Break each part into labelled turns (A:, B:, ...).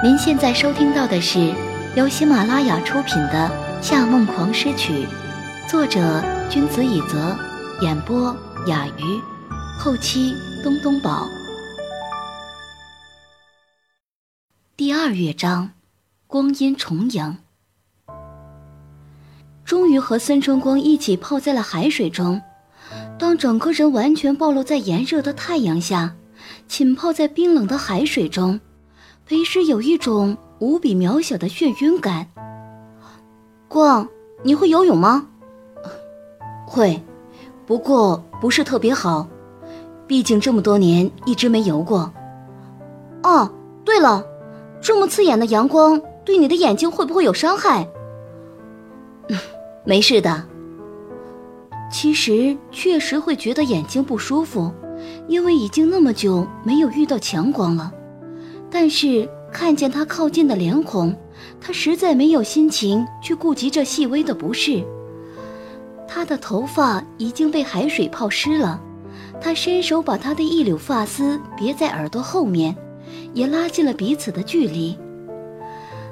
A: 您现在收听到的是由喜马拉雅出品的《夏梦狂诗曲》，作者君子以泽，演播雅鱼，后期东东宝。第二乐章，光阴重影。终于和孙春光一起泡在了海水中，当整个人完全暴露在炎热的太阳下，浸泡在冰冷的海水中。裴诗有一种无比渺小的眩晕感。光，你会游泳吗？
B: 会，不过不是特别好，毕竟这么多年一直没游过。
A: 哦，对了，这么刺眼的阳光对你的眼睛会不会有伤害？
B: 没事的。
A: 其实确实会觉得眼睛不舒服，因为已经那么久没有遇到强光了。但是看见他靠近的脸孔，他实在没有心情去顾及这细微的不适。他的头发已经被海水泡湿了，他伸手把他的一绺发丝别在耳朵后面，也拉近了彼此的距离。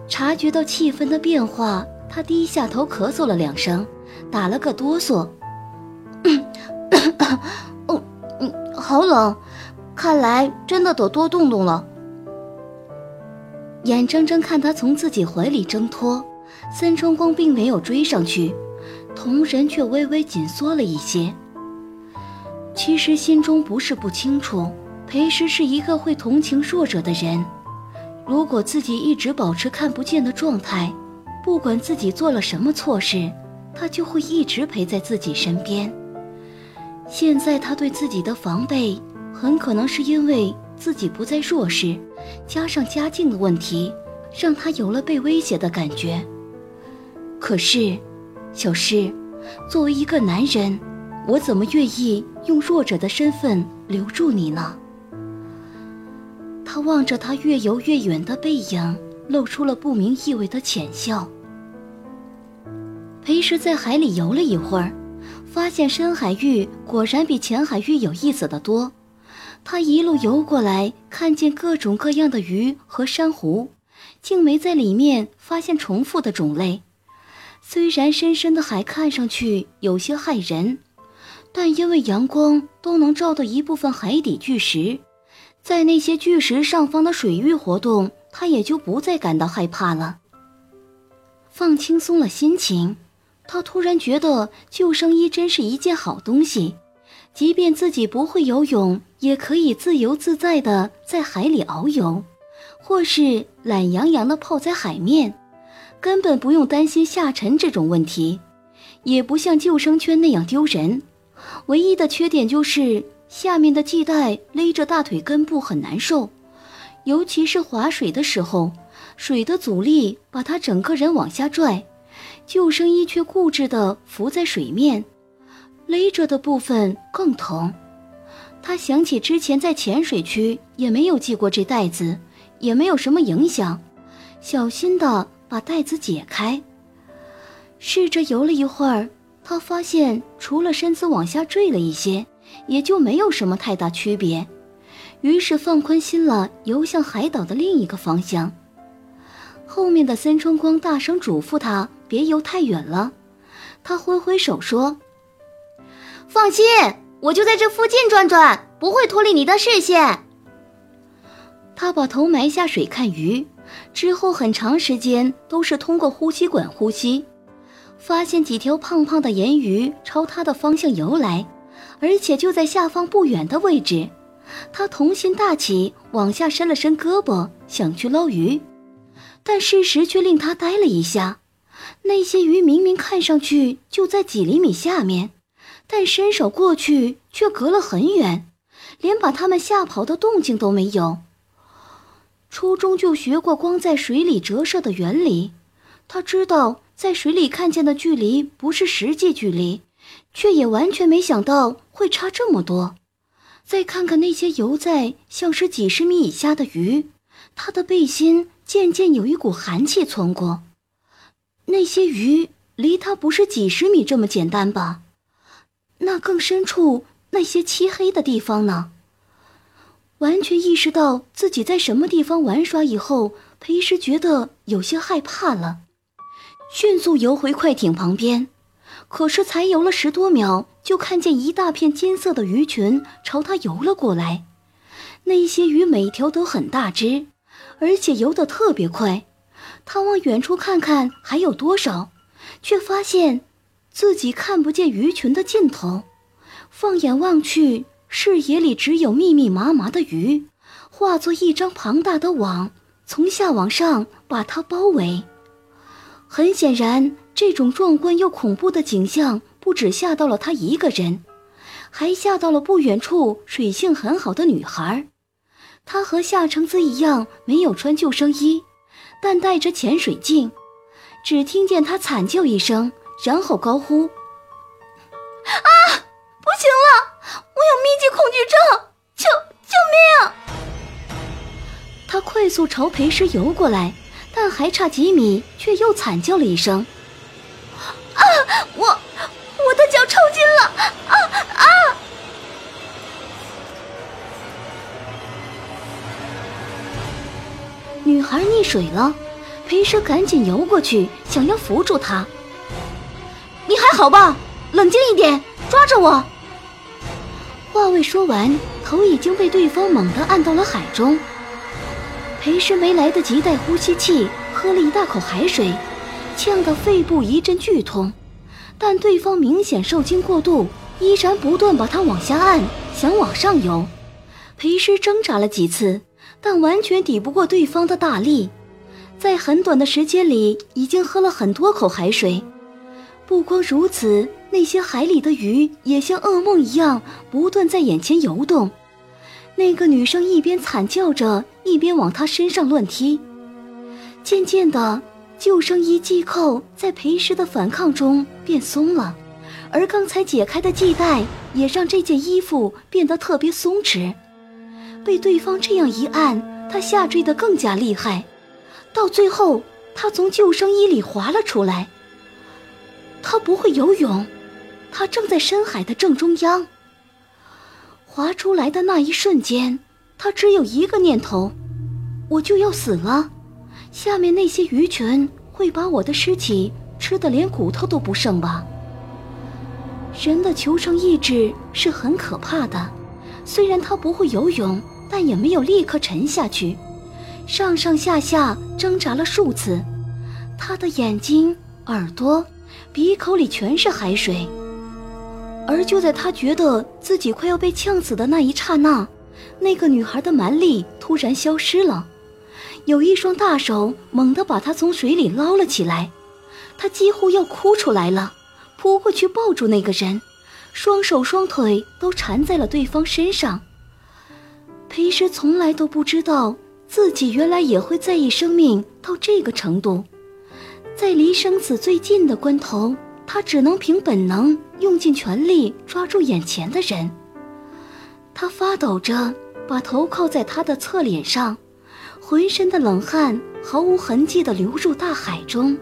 A: 察觉到气氛的变化，他低下头咳嗽了两声，打了个哆嗦。哦，嗯，好冷，看来真的得多动动了。眼睁睁看他从自己怀里挣脱，孙春光并没有追上去，瞳仁却微微紧缩了一些。其实心中不是不清楚，裴时是一个会同情弱者的人。如果自己一直保持看不见的状态，不管自己做了什么错事，他就会一直陪在自己身边。现在他对自己的防备，很可能是因为。自己不再弱势，加上家境的问题，让他有了被威胁的感觉。可是，小诗，作为一个男人，我怎么愿意用弱者的身份留住你呢？他望着他越游越远的背影，露出了不明意味的浅笑。裴时在海里游了一会儿，发现深海域果然比浅海域有意思的多。他一路游过来，看见各种各样的鱼和珊瑚，竟没在里面发现重复的种类。虽然深深的海看上去有些骇人，但因为阳光都能照到一部分海底巨石，在那些巨石上方的水域活动，他也就不再感到害怕了。放轻松了心情，他突然觉得救生衣真是一件好东西。即便自己不会游泳，也可以自由自在的在海里遨游，或是懒洋洋的泡在海面，根本不用担心下沉这种问题，也不像救生圈那样丢人。唯一的缺点就是下面的系带勒着大腿根部很难受，尤其是划水的时候，水的阻力把他整个人往下拽，救生衣却固执的浮在水面。勒着的部分更疼，他想起之前在浅水区也没有系过这带子，也没有什么影响，小心的把带子解开，试着游了一会儿，他发现除了身子往下坠了一些，也就没有什么太大区别，于是放宽心了，游向海岛的另一个方向。后面的森春光大声嘱咐他别游太远了，他挥挥手说。放心，我就在这附近转转，不会脱离你的视线。他把头埋下水看鱼，之后很长时间都是通过呼吸管呼吸，发现几条胖胖的盐鱼朝他的方向游来，而且就在下方不远的位置。他童心大起，往下伸了伸胳膊，想去捞鱼，但事实却令他呆了一下。那些鱼明明看上去就在几厘米下面。但伸手过去却隔了很远，连把他们吓跑的动静都没有。初中就学过光在水里折射的原理，他知道在水里看见的距离不是实际距离，却也完全没想到会差这么多。再看看那些游在像是几十米以下的鱼，他的背心渐渐有一股寒气窜过。那些鱼离他不是几十米这么简单吧？那更深处那些漆黑的地方呢？完全意识到自己在什么地方玩耍以后，裴师觉得有些害怕了，迅速游回快艇旁边。可是才游了十多秒，就看见一大片金色的鱼群朝他游了过来。那些鱼每条都很大只，而且游得特别快。他往远处看看还有多少，却发现自己看不见鱼群的尽头。放眼望去，视野里只有密密麻麻的鱼，化作一张庞大的网，从下往上把它包围。很显然。这种壮观又恐怖的景象，不止吓到了他一个人，还吓到了不远处水性很好的女孩。她和夏橙子一样，没有穿救生衣，但带着潜水镜。只听见他惨叫一声，然后高呼：“啊，不行了，我有密集恐惧症，救救命！”他快速朝裴师游过来，但还差几米，却又惨叫了一声。啊！我我的脚抽筋了！啊啊！女孩溺水了，裴师赶紧游过去，想要扶住她。好吧？冷静一点，抓着我！话未说完，头已经被对方猛地按到了海中。裴师没来得及带呼吸器，喝了一大口海水。呛得肺部一阵剧痛，但对方明显受惊过度，依然不断把他往下按，想往上游。裴师挣扎了几次，但完全抵不过对方的大力，在很短的时间里已经喝了很多口海水。不光如此，那些海里的鱼也像噩梦一样不断在眼前游动。那个女生一边惨叫着，一边往他身上乱踢，渐渐的。救生衣系扣在裴师的反抗中变松了，而刚才解开的系带也让这件衣服变得特别松弛。被对方这样一按，他下坠得更加厉害，到最后他从救生衣里滑了出来。他不会游泳，他正在深海的正中央。划出来的那一瞬间，他只有一个念头：我就要死了。下面那些鱼群会把我的尸体吃得连骨头都不剩吧？人的求生意志是很可怕的，虽然他不会游泳，但也没有立刻沉下去，上上下下挣扎了数次，他的眼睛、耳朵、鼻口里全是海水。而就在他觉得自己快要被呛死的那一刹那，那个女孩的蛮力突然消失了。有一双大手猛地把他从水里捞了起来，他几乎要哭出来了，扑过去抱住那个人，双手双腿都缠在了对方身上。裴时从来都不知道自己原来也会在意生命到这个程度，在离生死最近的关头，他只能凭本能用尽全力抓住眼前的人。他发抖着把头靠在他的侧脸上。浑身的冷汗毫无痕迹地流入大海中，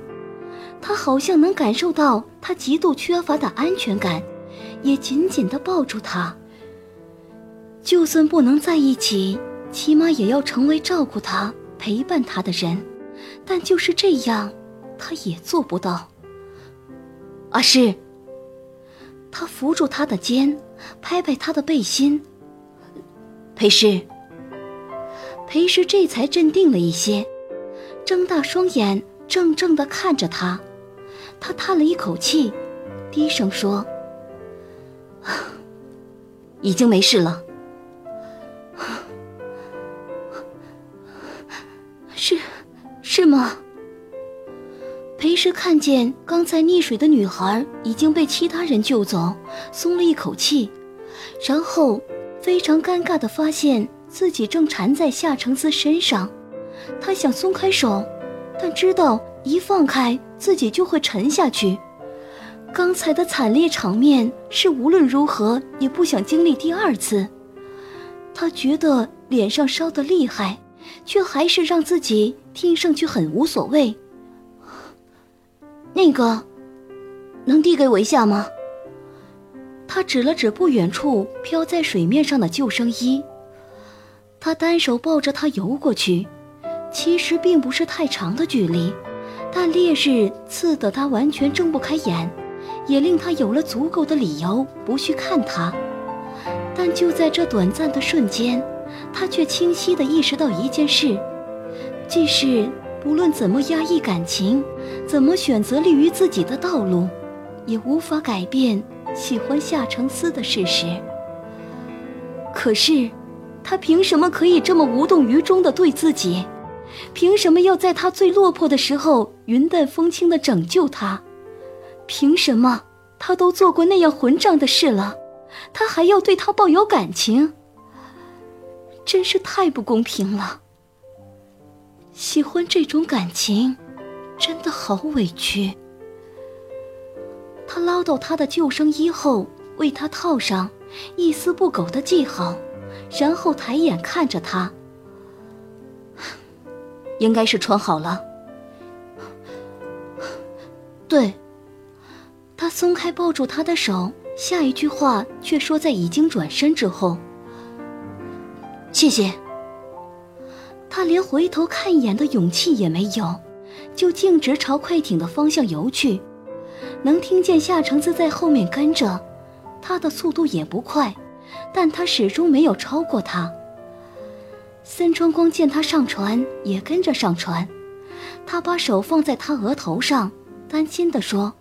A: 他好像能感受到他极度缺乏的安全感，也紧紧地抱住他。就算不能在一起，起码也要成为照顾他、陪伴他的人。但就是这样，他也做不到。阿诗，他扶住他的肩，拍拍他的背心。裴诗。裴师这才镇定了一些，睁大双眼，怔怔地看着他。他叹了一口气，低声说：“已经没事了。”“是，是吗？”裴师看见刚才溺水的女孩已经被其他人救走，松了一口气，然后非常尴尬地发现。自己正缠在夏承思身上，他想松开手，但知道一放开自己就会沉下去。刚才的惨烈场面是无论如何也不想经历第二次。他觉得脸上烧得厉害，却还是让自己听上去很无所谓。那个，能递给我一下吗？他指了指不远处飘在水面上的救生衣。他单手抱着她游过去，其实并不是太长的距离，但烈日刺得他完全睁不开眼，也令他有了足够的理由不去看他。但就在这短暂的瞬间，他却清晰地意识到一件事：即是不论怎么压抑感情，怎么选择利于自己的道路，也无法改变喜欢夏承思的事实。可是，他凭什么可以这么无动于衷地对自己？凭什么要在他最落魄的时候云淡风轻地拯救他？凭什么他都做过那样混账的事了？他还要对他抱有感情，真是太不公平了。喜欢这种感情，真的好委屈。他捞到他的救生衣后，为他套上，一丝不苟的系好，然后抬眼看着他。
B: 应该是穿好了。
A: 对。他松开抱住他的手。下一句话却说在已经转身之后。
B: 谢谢。
A: 他连回头看一眼的勇气也没有，就径直朝快艇的方向游去。能听见夏橙子在后面跟着，他的速度也不快，但他始终没有超过他。森川光见他上船，也跟着上船。他把手放在他额头上，担心地说：“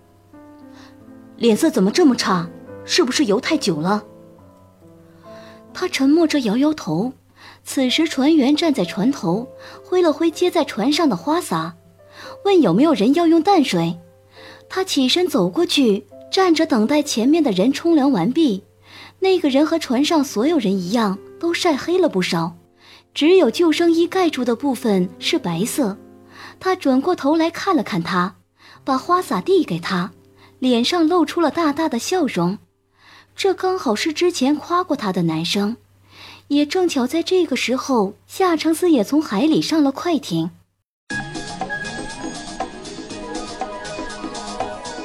B: 脸色怎么这么差？”是不是游太久了？
A: 他沉默着摇摇头。此时，船员站在船头，挥了挥接在船上的花洒，问有没有人要用淡水。他起身走过去，站着等待前面的人冲凉完毕。那个人和船上所有人一样，都晒黑了不少，只有救生衣盖住的部分是白色。他转过头来看了看他，把花洒递给他，脸上露出了大大的笑容。这刚好是之前夸过他的男生，也正巧在这个时候，夏承思也从海里上了快艇。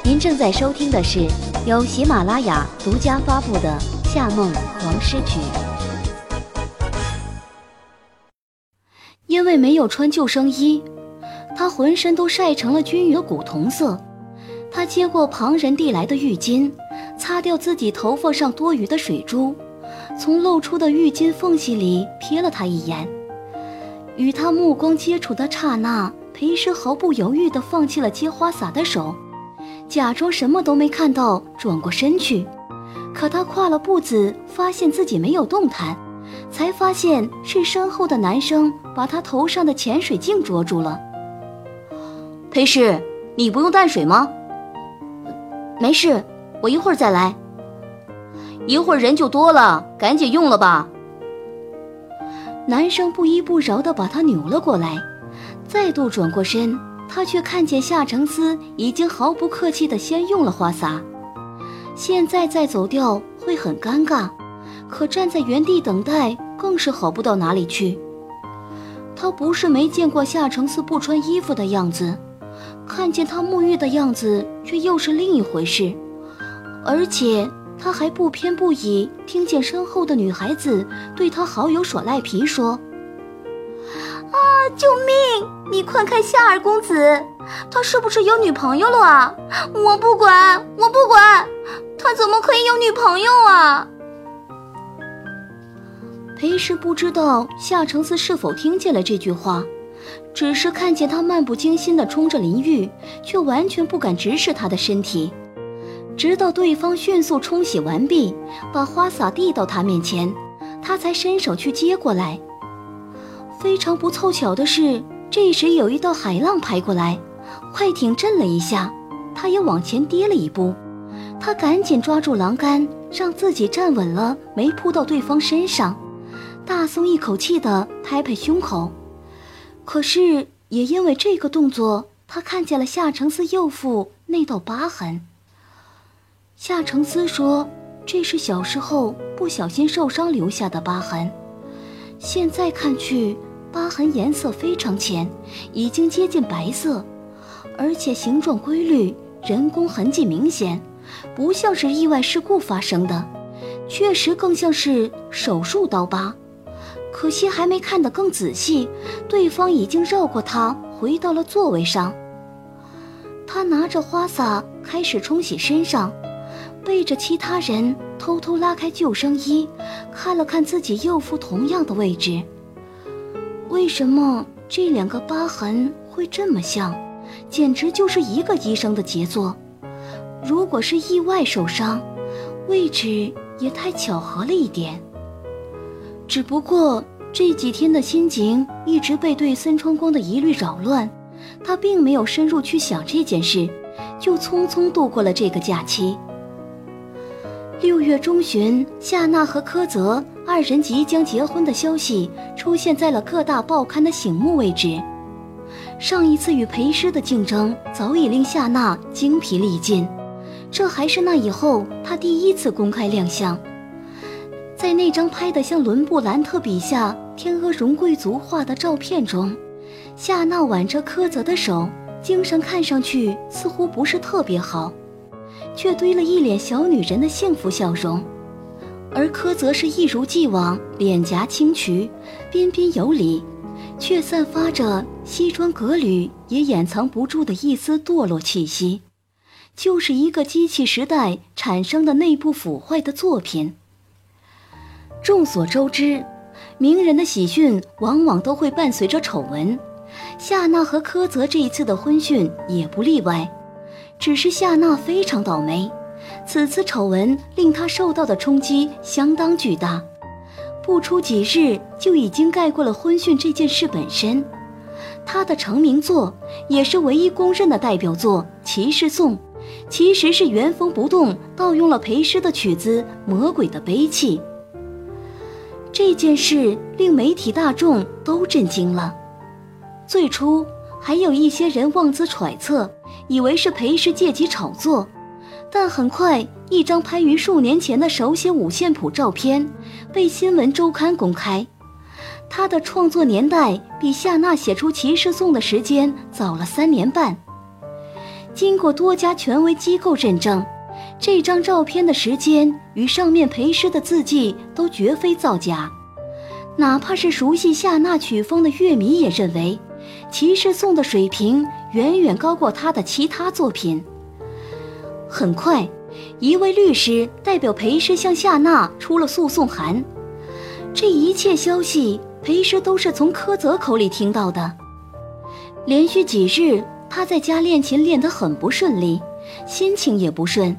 C: 您正在收听的是由喜马拉雅独家发布的《夏梦王诗曲》。
A: 因为没有穿救生衣，他浑身都晒成了均匀的古铜色。他接过旁人递来的浴巾。擦掉自己头发上多余的水珠，从露出的浴巾缝隙里瞥了他一眼。与他目光接触的刹那，裴诗毫不犹豫地放弃了接花洒的手，假装什么都没看到，转过身去。可他跨了步子，发现自己没有动弹，才发现是身后的男生把他头上的潜水镜捉住了。
B: 裴诗，你不用淡水吗？
A: 没事。我一会儿再来，
B: 一会儿人就多了，赶紧用了吧。
A: 男生不依不饶地把他扭了过来，再度转过身，他却看见夏承思已经毫不客气地先用了花洒，现在再走掉会很尴尬，可站在原地等待更是好不到哪里去。他不是没见过夏承思不穿衣服的样子，看见他沐浴的样子却又是另一回事。而且他还不偏不倚，听见身后的女孩子对他好友耍赖皮说：“
D: 啊，救命！你快看夏二公子，他是不是有女朋友了啊？我不管，我不管，他怎么可以有女朋友啊？”
A: 裴氏不知道夏承思是否听见了这句话，只是看见他漫不经心地冲着林玉，却完全不敢直视他的身体。直到对方迅速冲洗完毕，把花洒递到他面前，他才伸手去接过来。非常不凑巧的是，这时有一道海浪拍过来，快艇震了一下，他也往前跌了一步。他赶紧抓住栏杆，让自己站稳了，没扑到对方身上，大松一口气的拍拍胸口。可是也因为这个动作，他看见了夏承思右腹那道疤痕。夏承思说：“这是小时候不小心受伤留下的疤痕，现在看去，疤痕颜色非常浅，已经接近白色，而且形状规律，人工痕迹明显，不像是意外事故发生的，确实更像是手术刀疤。可惜还没看得更仔细，对方已经绕过他回到了座位上。他拿着花洒开始冲洗身上，背着其他人偷偷拉开救生衣，看了看自己右腹同样的位置。为什么这两个疤痕会这么像？简直就是一个医生的杰作。如果是意外受伤，位置也太巧合了一点。只不过这几天的心情一直被对森川光的疑虑扰乱，他并没有深入去想这件事，就匆匆度过了这个假期。六月中旬，夏娜和柯泽二人即将结婚的消息出现在了各大报刊的醒目位置。上一次与裴师的竞争早已令夏娜精疲力尽，这还是那以后她第一次公开亮相。在那张拍得像伦布兰特笔下天鹅绒贵族画的照片中，夏娜挽着柯泽的手，精神看上去似乎不是特别好，却堆了一脸小女人的幸福笑容。而柯泽是一如既往脸颊轻曲，彬彬有礼。却散发着西装革履也掩藏不住的一丝堕落气息，就是一个机器时代产生的内部腐坏的作品。众所周知，名人的喜讯往往都会伴随着丑闻，夏娜和柯泽这一次的婚讯也不例外。只是夏娜非常倒霉，此次丑闻令她受到的冲击相当巨大。不出几日，就已经盖过了婚讯这件事本身。他的成名作，也是唯一公认的代表作《骑士颂》，其实是原封不动盗用了裴诗的曲子《魔鬼的悲泣》。这件事令媒体大众都震惊了。最初，还有一些人妄自揣测，以为是裴诗借机炒作。但很快，一张拍于数年前的手写五线谱照片被《新闻周刊》公开。他的创作年代比夏娜写出《骑士颂》的时间早了三年半。经过多家权威机构认证，这张照片的时间与上面裴诗的字迹都绝非造假。哪怕是熟悉夏娜曲风的乐迷也认为，《骑士颂》的水平远远高过他的其他作品。很快，一位律师代表裴师向夏娜出了诉讼函。这一切消息，裴师都是从柯泽口里听到的。连续几日，他在家练琴练得很不顺利，心情也不顺。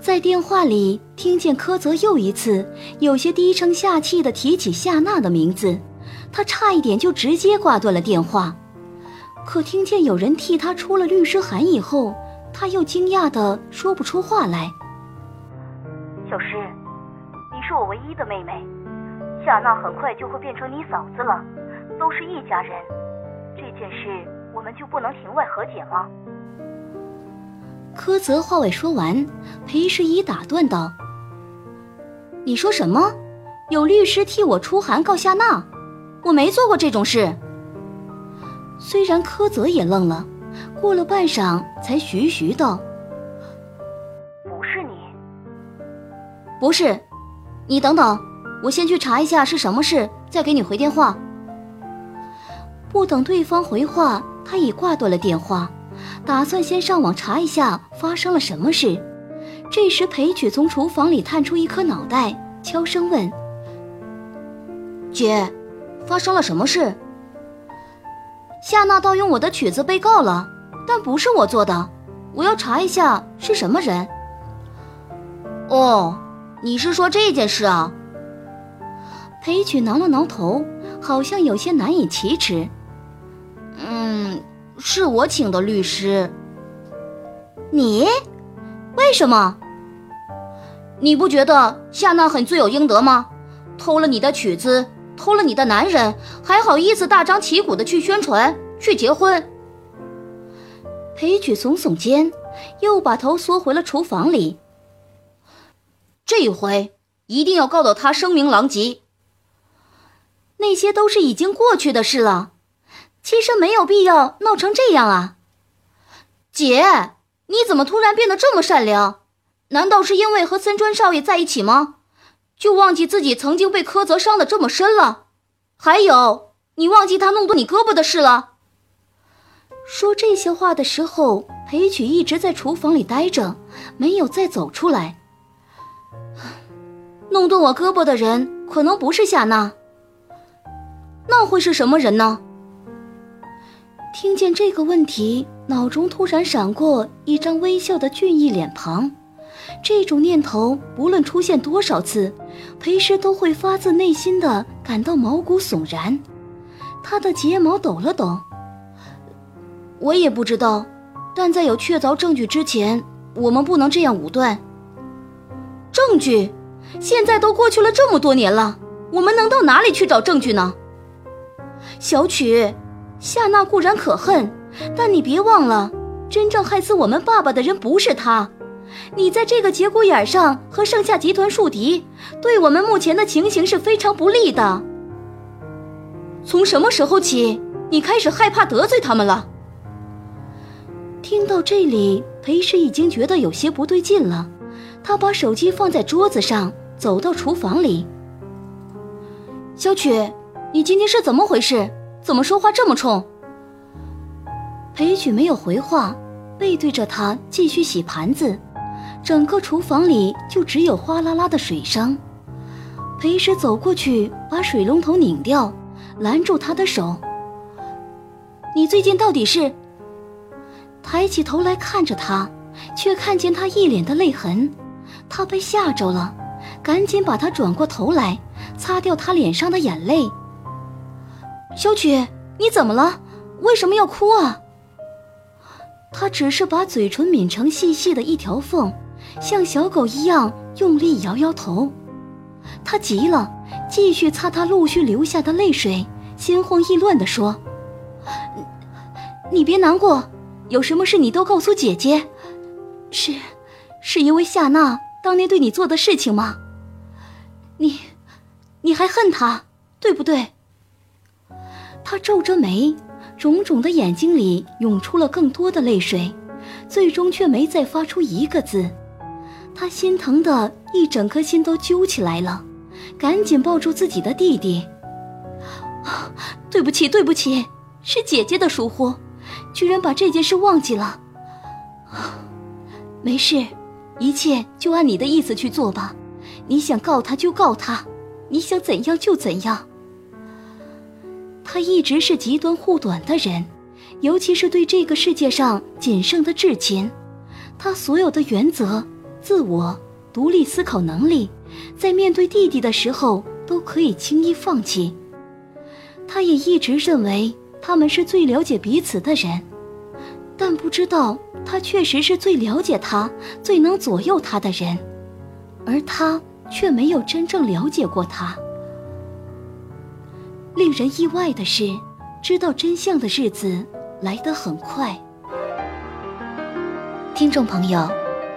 A: 在电话里听见柯泽又一次有些低声下气地提起夏娜的名字，他差一点就直接挂断了电话。可听见有人替他出了律师函以后，他又惊讶的说不出话来。
E: 小诗，你是我唯一的妹妹，夏娜很快就会变成你嫂子了，都是一家人，这件事我们就不能庭外和解吗？
A: 柯泽话未说完，裴时宜打断道：“你说什么？有律师替我出函告夏娜？我没做过这种事。”虽然柯泽也愣了。过了半晌，才徐徐道：“
E: 不是你，
A: 不是，你等等，我先去查一下是什么事，再给你回电话。”不等对方回话，他已挂断了电话，打算先上网查一下发生了什么事。这时，裴曲从厨房里探出一颗脑袋，悄声问：“姐，发生了什么事？”夏娜盗用我的曲子被告了。但不是我做的，我要查一下是什么人。
B: 哦，你是说这件事啊？
A: 裴曲挠了挠头，好像有些难以启齿。
B: 嗯，是我请的律师。
A: 你？为什么？
B: 你不觉得夏娜很罪有应得吗？偷了你的曲子，偷了你的男人，还好意思大张旗鼓的去宣传，去结婚？
A: 裴矩耸耸肩，又把头缩回了厨房里。
B: 这一回一定要告到他声名狼藉。
A: 那些都是已经过去的事了，其实没有必要闹成这样啊。
B: 姐，你怎么突然变得这么善良？难道是因为和森川少爷在一起吗？就忘记自己曾经被苛责伤的这么深了？还有，你忘记他弄断你胳膊的事了？
A: 说这些话的时候，裴曲一直在厨房里待着，没有再走出来。
B: 弄断我胳膊的人可能不是夏娜，那会是什么人呢？
A: 听见这个问题，脑中突然闪过一张微笑的俊逸脸庞。这种念头不论出现多少次，裴师都会发自内心的感到毛骨悚然。他的睫毛抖了抖。
B: 我也不知道，但在有确凿证据之前，我们不能这样武断。证据？现在都过去了这么多年了，我们能到哪里去找证据呢？小曲，夏娜固然可恨，但你别忘了，真正害死我们爸爸的人不是他。你在这个节骨眼上和盛夏集团树敌，对我们目前的情形是非常不利的。从什么时候起，你开始害怕得罪他们了？
A: 听到这里，裴氏已经觉得有些不对劲了。他把手机放在桌子上，走到厨房里。
B: 小曲，你今天是怎么回事？怎么说话这么冲？
A: 裴曲没有回话，背对着他继续洗盘子。整个厨房里就只有哗啦啦的水声。裴石走过去，把水龙头拧掉，拦住他的手。
B: 你最近到底是？
A: 抬起头来看着他，却看见他一脸的泪痕。他被吓着了，赶紧把他转过头来，擦掉他脸上的眼泪。
B: 小曲，你怎么了？为什么要哭啊？
A: 他只是把嘴唇抿成细细的一条缝。像小狗一样用力摇摇头，他急了，继续擦他陆续流下的泪水，心慌意乱地说：“
B: 你别难过，有什么事你都告诉姐姐。是，是因为夏娜当年对你做的事情吗？你，你还恨她，对不对？”
A: 他皱着眉，肿肿的眼睛里涌出了更多的泪水，最终却没再发出一个字。他心疼的一整颗心都揪起来了，赶紧抱住自己的弟弟。
B: 对不起，对不起，是姐姐的疏忽，居然把这件事忘记了。没事，一切就按你的意思去做吧。你想告他就告他，你想怎样就怎样。
A: 他一直是极端护短的人，尤其是对这个世界上仅剩的至亲，他所有的原则。自我独立思考能力，在面对弟弟的时候都可以轻易放弃。他也一直认为他们是最了解彼此的人，但不知道他确实是最了解他、最能左右他的人，而他却没有真正了解过他。令人意外的是，知道真相的日子来得很快。
C: 听众朋友。